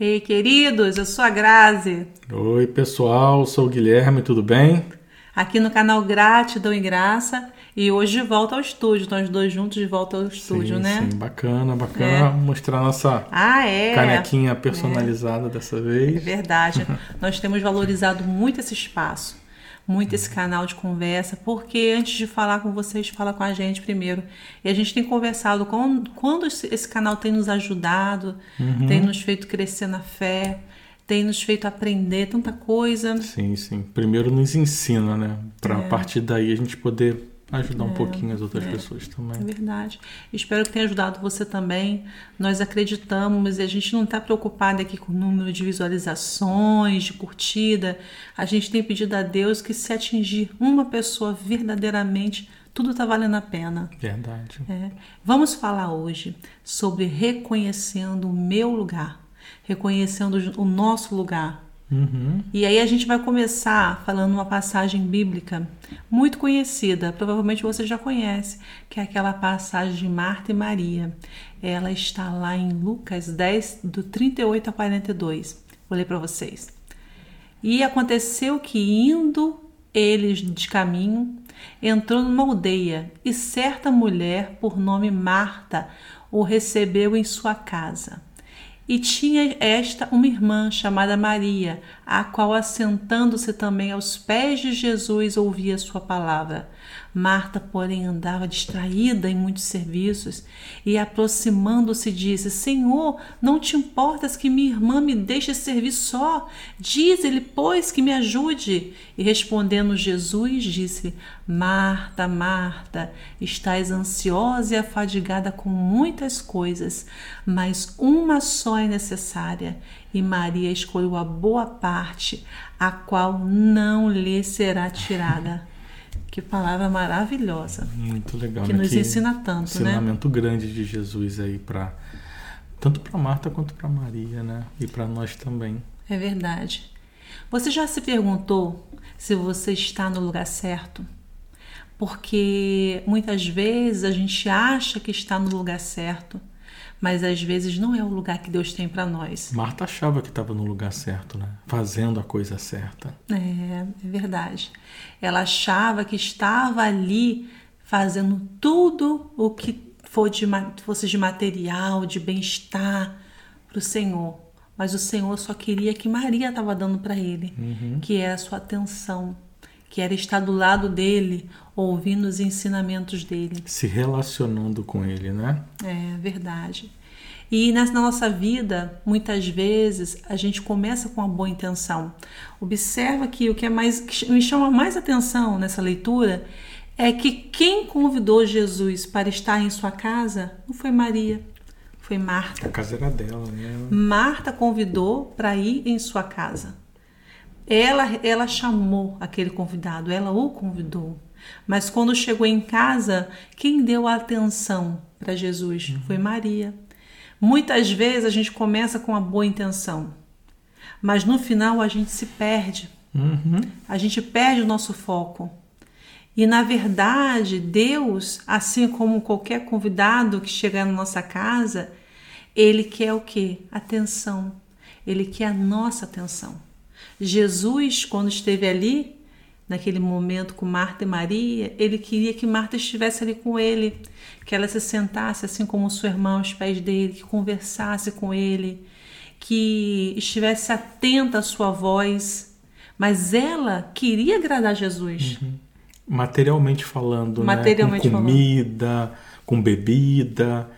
Ei, queridos, eu sou a Grazi. Oi, pessoal, sou o Guilherme, tudo bem? Aqui no canal Gratidão e Graça. E hoje de volta ao estúdio, nós dois juntos de volta ao estúdio, sim, né? Sim, bacana, bacana É. mostrar nossa Ah, é. canequinha personalizada dessa É vez. verdade. Nós temos valorizado muito esse espaço, muito esse canal de conversa, porque antes de falar com vocês, fala com a gente primeiro. E a gente tem conversado com quando esse canal tem nos ajudado, tem nos feito crescer na fé, tem nos feito aprender tanta coisa. Sim, sim. Primeiro nos ensina, né? Pra É. a partir daí a gente poder ajudar um pouquinho as outras pessoas É também. verdade. Espero que tenha ajudado você também. Nós acreditamos e a gente não está preocupado aqui com o número de visualizações, de curtida. A gente tem pedido a Deus que se atingir uma pessoa verdadeiramente, tudo está valendo a pena. Verdade. É. Vamos falar hoje sobre reconhecendo o meu lugar, reconhecendo o nosso lugar. Uhum. E aí a gente vai começar falando uma passagem bíblica muito conhecida, provavelmente você já conhece, que é aquela passagem de Marta e Maria. Ela está lá em Lucas 10, do 38 a 42. Vou ler para vocês. E aconteceu que, indo eles de caminho, entrou numa aldeia, e certa mulher, por nome Marta, o recebeu em sua casa. E tinha esta uma irmã chamada Maria, a qual, assentando-se também aos pés de Jesus, ouvia sua palavra. Marta, porém, andava distraída em muitos serviços e, aproximando-se, disse: Senhor, não te importas que minha irmã me deixe servir só? Diz-lhe, pois, que me ajude. E respondendo Jesus, disse: Marta, Marta, estás ansiosa e afadigada com muitas coisas, mas uma só é necessária. E Maria escolheu a boa parte, a qual não lhe será tirada. Que palavra maravilhosa. Muito legal. Que né? nos ensina tanto, né? ensinamento grande de Jesus aí para tanto para Marta quanto para Maria, né? E para nós também. É verdade. Você já se perguntou se você está no lugar certo? Porque muitas vezes a gente acha que está no lugar certo, mas às vezes não é o lugar que Deus tem para nós. Marta achava que estava no lugar certo, né? Fazendo a coisa certa. É, é verdade. Ela achava que estava ali fazendo tudo o que for de, fosse de material, de bem-estar para o Senhor. Mas o Senhor só queria que Maria estava dando para ele, que era a sua atenção, que era estar do lado dele, ouvindo os ensinamentos dele. Se relacionando com ele, né? É verdade. E na nossa vida, muitas vezes, a gente começa com uma boa intenção. Observa que o que é mais que me chama mais atenção nessa leitura é que quem convidou Jesus para estar em sua casa não foi Maria, foi Marta. A casa era dela, né? Marta convidou para ir em sua casa. Ela, ela chamou aquele convidado, ela o convidou. Mas quando chegou em casa, quem deu a atenção para Jesus foi Maria. Muitas vezes a gente começa com uma boa intenção, mas no final a gente se perde. Uhum. A gente perde o nosso foco. E na verdade, Deus, assim como qualquer convidado que chegar na nossa casa, ele quer o quê? Atenção. Ele quer a nossa atenção. Jesus, quando esteve ali, naquele momento com Marta e Maria, ele queria que Marta estivesse ali com ele, que ela se sentasse assim como sua irmã aos pés dele, que conversasse com ele, que estivesse atenta à sua voz. Mas ela queria agradar Jesus. Materialmente falando, Materialmente né? Com comida, com bebida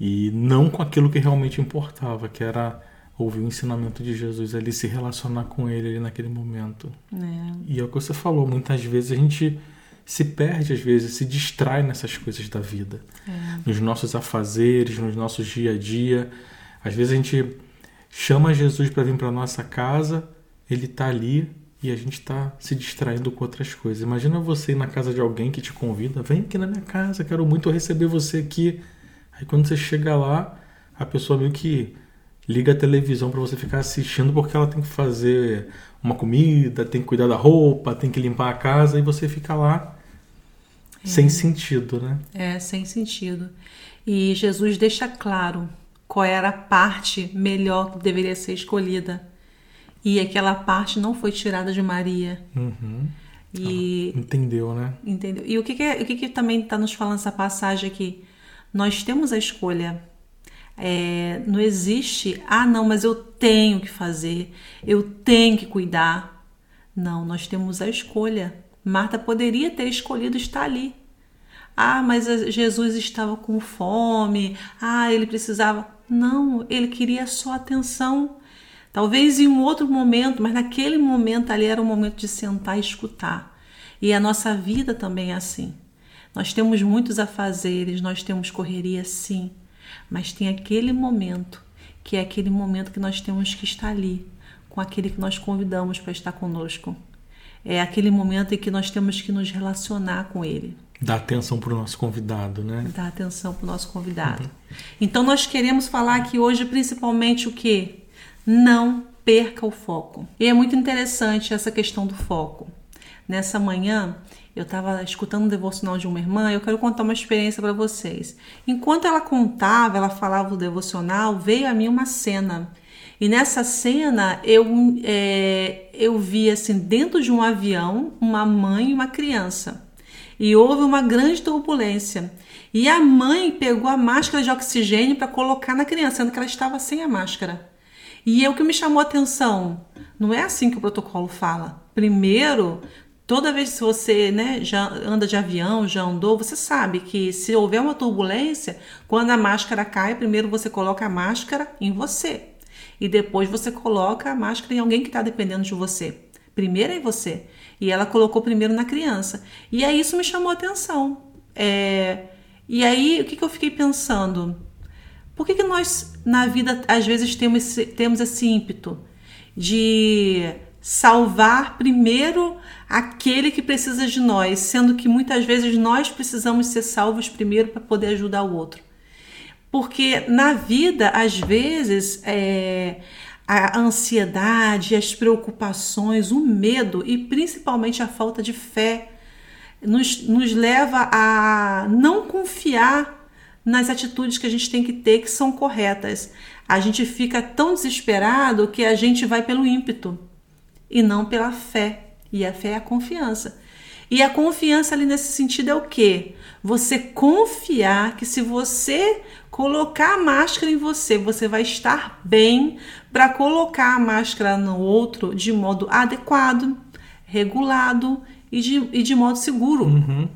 e não com aquilo que realmente importava, que era ouvir o ensinamento de Jesus ali, se relacionar com ele ali naquele momento. É. E é o que você falou, muitas vezes a gente se perde, às vezes, se distrai nessas coisas da vida. Nos nossos afazeres, nos nossos dia a dia. Às vezes a gente chama Jesus para vir para nossa casa, ele está ali e a gente está se distraindo com outras coisas. Imagina você ir na casa de alguém que te convida, vem aqui na minha casa, quero muito receber você aqui. Aí quando você chega lá, a pessoa meio que liga a televisão para você ficar assistindo porque ela tem que fazer uma comida, tem que cuidar da roupa, tem que limpar a casa e você fica lá sem sentido, né? É, sem sentido. E Jesus deixa claro qual era a parte melhor que deveria ser escolhida. E aquela parte não foi tirada de Maria. Uhum. E Ela entendeu, né? entendeu? E o que, que, é- o que, que também está nos falando essa passagem aqui? Nós temos a escolha. É, não existe, ah, não, mas eu tenho que fazer, eu tenho que cuidar. Não, nós temos a escolha. Marta poderia ter escolhido estar ali. Ah, mas Jesus estava com fome. Ah, ele precisava. Não, ele queria só atenção. Talvez em um outro momento, mas naquele momento ali era o momento de sentar e escutar. E a nossa vida também é assim. Nós temos muitos afazeres, nós temos correria sim, mas tem aquele momento que é aquele momento que nós temos que estar ali, com aquele que nós convidamos para estar conosco. É aquele momento em que nós temos que nos relacionar com ele Dá atenção pro nosso convidado, né? dar atenção para o nosso convidado. Então nós queremos falar aqui hoje principalmente o que? Não perca o foco. E é muito interessante essa questão do foco. Nessa manhã eu estava escutando um devocional de uma irmã eu quero contar uma experiência para vocês. Enquanto ela contava, ela falava do devocional, veio a mim uma cena. E nessa cena eu, é, eu vi assim dentro de um avião uma mãe e uma criança e houve uma grande turbulência. E a mãe pegou a máscara de oxigênio para colocar na criança, sendo que ela estava sem a máscara. E é o que me chamou a atenção. Não é assim que o protocolo fala. Primeiro, toda vez que você né, já anda de avião, já andou, você sabe que se houver uma turbulência, quando a máscara cai, primeiro você coloca a máscara em você. E depois você coloca a máscara em alguém que está dependendo de você. Primeiro é em você. E ela colocou primeiro na criança. E aí isso me chamou a atenção. É, E aí o que, que eu fiquei pensando? Por que, que nós na vida às vezes temos esse, temos esse ímpeto de salvar primeiro aquele que precisa de nós, sendo que muitas vezes nós precisamos ser salvos primeiro para poder ajudar o outro? Porque na vida, às vezes, é, a ansiedade, as preocupações, o medo e principalmente a falta de fé nos, nos leva a não confiar nas atitudes que a gente tem que ter que são corretas. A gente fica tão desesperado que a gente vai pelo ímpeto e não pela fé. E a fé é a confiança. E a confiança ali nesse sentido é o quê? Você confiar que se você colocar a máscara em você, você vai estar bem para colocar a máscara no outro de modo adequado, regulado e de, e de modo seguro. Uhum.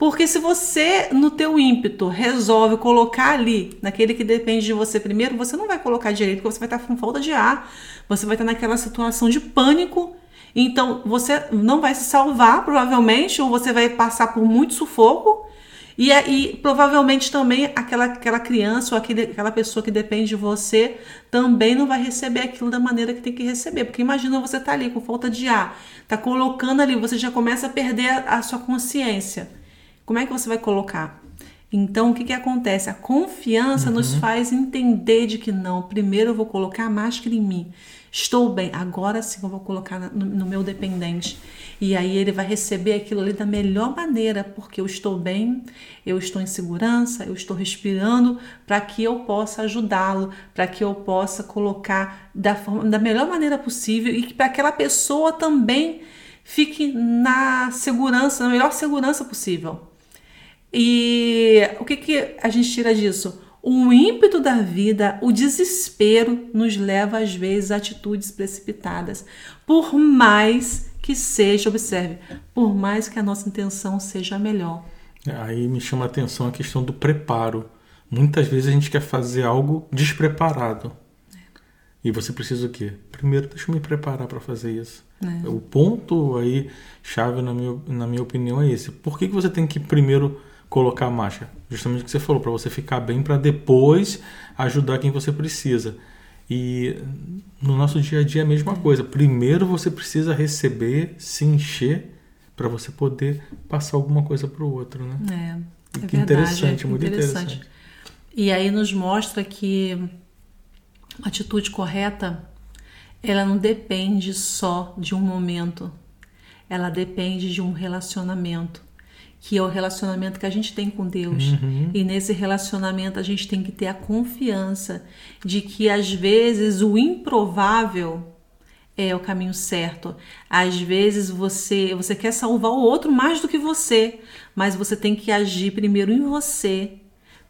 Porque se você, no teu ímpeto, resolve colocar ali, naquele que depende de você primeiro, você não vai colocar direito, porque você vai estar com falta de ar, você vai estar naquela situação de pânico, então você não vai se salvar, provavelmente, ou você vai passar por muito sufoco, e aí provavelmente também aquela, aquela criança ou aquele, aquela pessoa que depende de você também não vai receber aquilo da maneira que tem que receber. Porque imagina você tá ali com falta de ar, tá colocando ali, você já começa a perder a, a sua consciência. Como é que você vai colocar? Então, o que, que acontece? A confiança nos faz entender de que não, primeiro eu vou colocar a máscara em mim. Estou bem, agora sim eu vou colocar no, no meu dependente. E aí ele vai receber aquilo ali da melhor maneira, porque eu estou bem, eu estou em segurança, eu estou respirando, para que eu possa ajudá-lo, para que eu possa colocar da, forma, da melhor maneira possível e que para aquela pessoa também fique na segurança, na melhor segurança possível. E o que, que a gente tira disso? O ímpeto da vida, o desespero, nos leva às vezes a atitudes precipitadas. Por mais que seja, observe, por mais que a nossa intenção seja melhor. Aí me chama a atenção a questão do preparo. Muitas vezes a gente quer fazer algo despreparado. E você precisa o quê? Primeiro, deixa eu me preparar para fazer isso. É. O ponto aí, chave na minha, na minha opinião, é esse. Por que, que você tem que primeiro colocar a máscara? Justamente o que você falou, para você ficar bem, para depois ajudar quem você precisa. E no nosso dia a dia é a mesma coisa. Primeiro você precisa receber, se encher, para você poder passar alguma coisa para o outro, né? É, é que verdade, interessante, é muito interessante. E aí nos mostra que a atitude correta, ela não depende só de um momento, ela depende de um relacionamento. Que é o relacionamento que a gente tem com Deus. Uhum. E nesse relacionamento a gente tem que ter a confiança de que às vezes o improvável é o caminho certo. Às vezes você você quer salvar o outro mais do que você, mas você tem que agir primeiro em você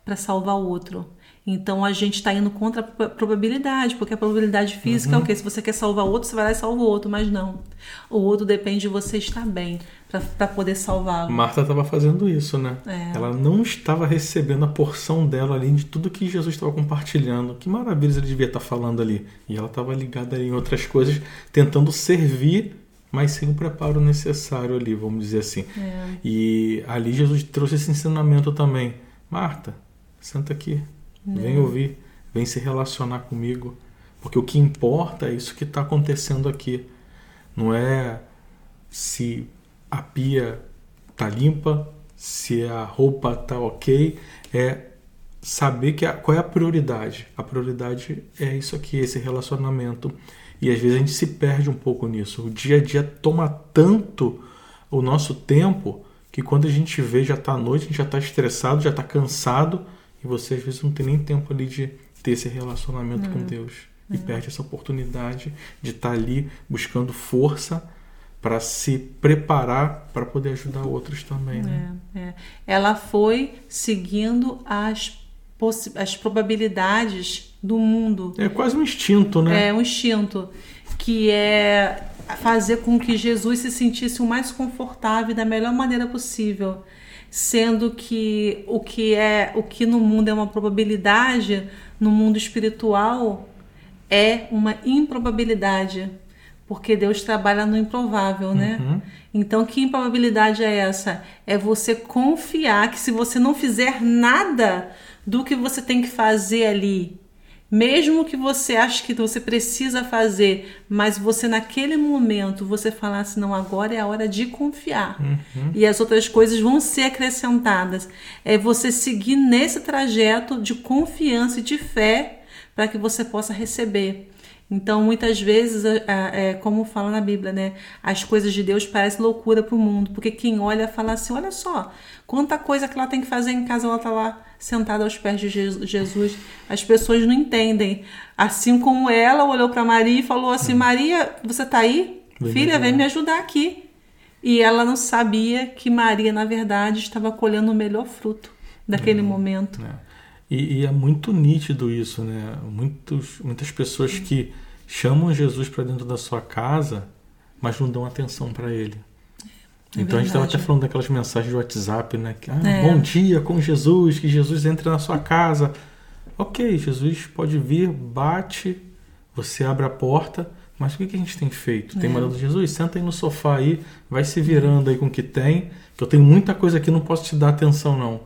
para salvar o outro. Então a gente está indo contra a probabilidade, porque a probabilidade física uhum. é o quê? Se você quer salvar o outro, você vai lá e salva o outro, mas não. O outro depende de você estar bem para poder salvá-lo. Marta estava fazendo isso, né? É. Ela não estava recebendo a porção dela ali de tudo que Jesus estava compartilhando. Que maravilhas ele devia estar falando ali. E ela estava ligada em outras coisas, tentando servir mas sem o preparo necessário ali, vamos dizer assim. É. E ali Jesus trouxe esse ensinamento também. Marta, senta aqui, Vem ouvir, vem se relacionar comigo. Porque o que importa é isso que está acontecendo aqui. Não é se a pia tá limpa, se a roupa tá ok, é saber que a, qual é a prioridade. A prioridade é isso aqui, esse relacionamento. E às vezes a gente se perde um pouco nisso. O dia a dia toma tanto o nosso tempo que quando a gente vê já está à noite, a gente já está estressado, já está cansado e você às vezes não tem nem tempo ali de ter esse relacionamento com Deus. E perde essa oportunidade de estar tá ali buscando força para se preparar para poder ajudar outros também. Né? É, é. Ela foi seguindo as, as probabilidades do mundo. É quase um instinto, né? É um instinto que é fazer com que Jesus se sentisse o mais confortável da melhor maneira possível sendo que o que é o que no mundo é uma probabilidade, no mundo espiritual é uma improbabilidade, porque Deus trabalha no improvável, né? Uhum. Então, que improbabilidade é essa? É você confiar que se você não fizer nada do que você tem que fazer ali, mesmo que você ache que você precisa fazer, mas você naquele momento você falasse não, agora é a hora de confiar. Uhum. E as outras coisas vão ser acrescentadas. É você seguir nesse trajeto de confiança e de fé para que você possa receber. Então, muitas vezes, é, é, como fala na Bíblia, né? As coisas de Deus parecem loucura para o mundo, porque quem olha fala assim: olha só, quanta coisa que ela tem que fazer em casa, ela está lá sentada aos pés de Jesus. As pessoas não entendem. Assim como ela olhou para Maria e falou assim: Maria, você está aí? Vem Filha, vem me ajudar aqui. E ela não sabia que Maria, na verdade, estava colhendo o melhor fruto daquele é, momento. É. E, e, é muito nítido isso, né? Muitos, muitas pessoas que chamam Jesus para dentro da sua casa, mas não dão atenção para ele. É então a gente estava até falando daquelas mensagens de WhatsApp, né? Que, ah, é. Bom dia com Jesus, que Jesus entre na sua casa. Ok, Jesus pode vir, bate, você abre a porta, mas o que, que a gente tem feito? Tem é. mandado Jesus, senta aí no sofá aí, vai se virando aí com o que tem, que eu tenho muita coisa aqui, não posso te dar atenção não.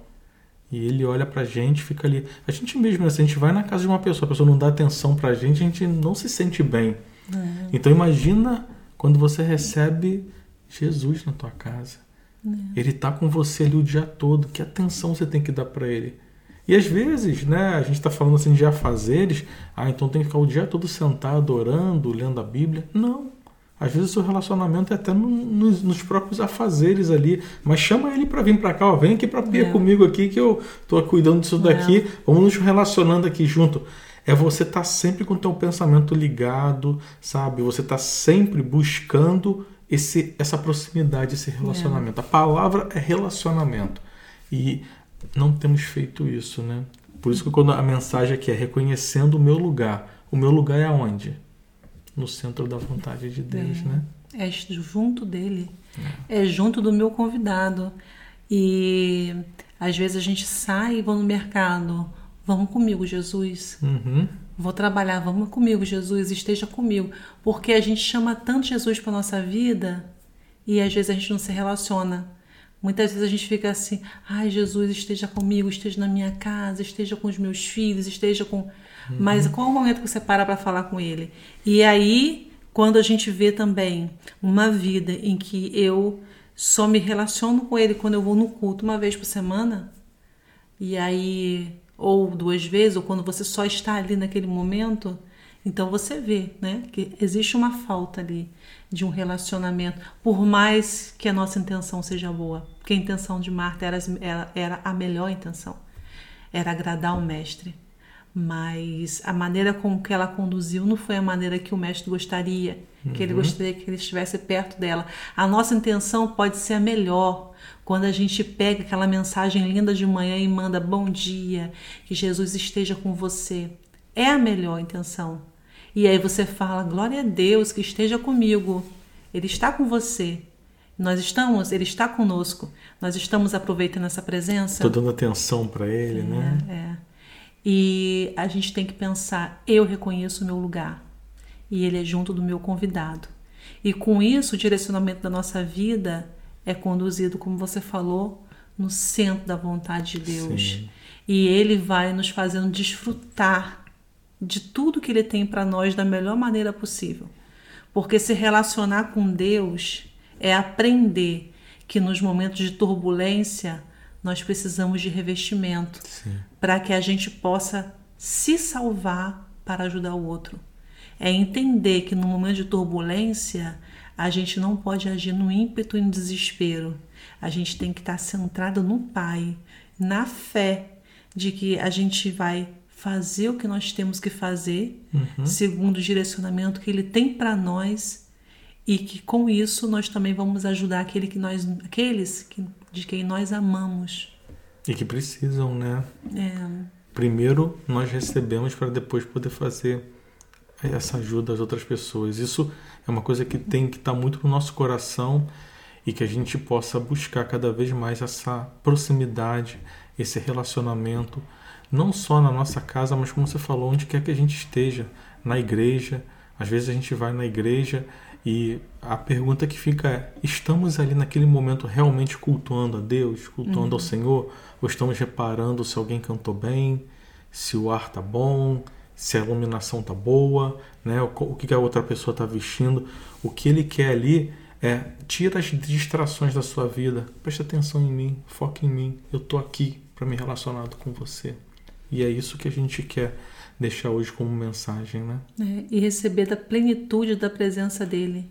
E ele olha pra gente, fica ali. A gente mesmo, né? se a gente vai na casa de uma pessoa, a pessoa não dá atenção pra gente, a gente não se sente bem. É. Então imagina quando você recebe Jesus na tua casa. É. Ele tá com você ali o dia todo. Que atenção você tem que dar para ele. E às vezes, né, a gente está falando assim de afazeres, ah, então tem que ficar o dia todo sentado, orando, lendo a Bíblia. Não. Às vezes o seu relacionamento é até no, nos, nos, próprios afazeres ali. Mas chama ele para vir para cá, ó, vem aqui para pia é. comigo aqui que eu tô cuidando disso daqui. É. Vamos nos relacionando aqui junto. É você estar tá sempre com o teu pensamento ligado, sabe? Você está sempre buscando esse, essa proximidade, esse relacionamento. É. A palavra é relacionamento. E não temos feito isso, né? Por isso que quando a mensagem aqui é reconhecendo o meu lugar. O meu lugar é aonde? no centro da vontade de Deus, é, né? É junto dele, é. é junto do meu convidado. E às vezes a gente sai e vai no mercado. Vamos comigo, Jesus. Uhum. Vou trabalhar, vamos comigo, Jesus, esteja comigo. Porque a gente chama tanto Jesus para nossa vida e às vezes a gente não se relaciona. Muitas vezes a gente fica assim: ai, Jesus, esteja comigo, esteja na minha casa, esteja com os meus filhos, esteja com. Uhum. Mas qual é o momento que você para para falar com ele? E aí, quando a gente vê também uma vida em que eu só me relaciono com ele quando eu vou no culto uma vez por semana, e aí, ou duas vezes, ou quando você só está ali naquele momento, Então você vê, né, que existe uma falta ali de um relacionamento, por mais que a nossa intenção seja boa, porque a intenção de Marta era, era, era a melhor intenção, era agradar o mestre, mas a maneira com que ela conduziu não foi a maneira que o mestre gostaria, uhum. que ele uhum. gostaria que ele estivesse perto dela. A nossa intenção pode ser a melhor, quando a gente pega aquela mensagem linda de manhã e manda bom dia, que Jesus esteja com você. É a melhor intenção. E aí você fala, glória a Deus que esteja comigo. Ele está com você. Nós estamos, ele está conosco. Nós estamos aproveitando essa presença. Estou dando atenção para ele, é, né? É. E a gente tem que pensar, eu reconheço o meu lugar. E ele é junto do meu convidado. E com isso, o direcionamento da nossa vida é conduzido, como você falou, no centro da vontade de Deus. Sim. E ele vai nos fazendo desfrutar de tudo que Ele tem para nós da melhor maneira possível. Porque se relacionar com Deus é aprender que nos momentos de turbulência nós precisamos de revestimento para que a gente possa se salvar para ajudar o outro. É entender que no momento de turbulência a gente não pode agir no ímpeto e no desespero. A gente tem que estar centrado no Pai, na fé de que a gente vai fazer o que nós temos que fazer, uhum. segundo o direcionamento que Ele tem para nós, e que com isso nós também vamos ajudar aquele que nós, aqueles que, de quem nós amamos. E que precisam, né? É. Primeiro nós recebemos para depois poder fazer essa ajuda às outras pessoas. Isso é uma coisa que tem que estar tá muito no nosso coração e que a gente possa buscar cada vez mais essa proximidade, esse relacionamento não só na nossa casa, mas como você falou, onde quer que a gente esteja, na igreja. Às vezes a gente vai na igreja e a pergunta que fica é: estamos ali naquele momento realmente cultuando a Deus, cultuando uhum. ao Senhor? Ou estamos reparando se alguém cantou bem, se o ar tá bom, se a iluminação tá boa, né? o que a outra pessoa está vestindo? O que ele quer ali é tira as distrações da sua vida, preste atenção em mim, foque em mim, eu tô aqui para me relacionar com você. E é isso que a gente quer deixar hoje como mensagem, né? É, e receber da plenitude da presença dele,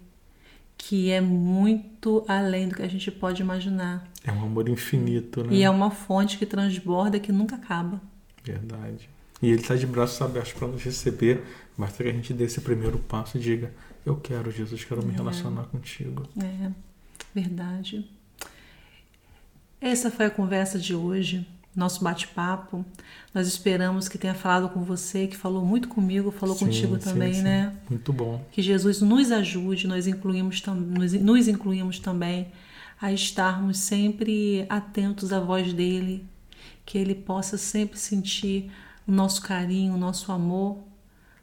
que é muito além do que a gente pode imaginar. É um amor infinito, né? E é uma fonte que transborda que nunca acaba. Verdade. E ele está de braços abertos para nos receber. Basta que a gente dê esse primeiro passo e diga: Eu quero, Jesus, quero me é. relacionar contigo. É, verdade. Essa foi a conversa de hoje nosso bate-papo. Nós esperamos que tenha falado com você, que falou muito comigo, falou sim, contigo também, sim, sim. né? Muito bom. Que Jesus nos ajude, nós incluímos, nos, nos incluímos também a estarmos sempre atentos à voz dele, que ele possa sempre sentir o nosso carinho, o nosso amor,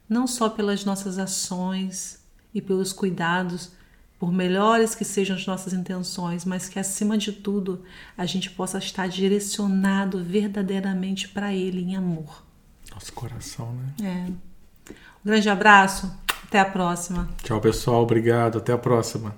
não só pelas nossas ações e pelos cuidados por melhores que sejam as nossas intenções, mas que acima de tudo a gente possa estar direcionado verdadeiramente para Ele em amor. Nosso coração, né? É. Um grande abraço, até a próxima. Tchau, pessoal. Obrigado. Até a próxima.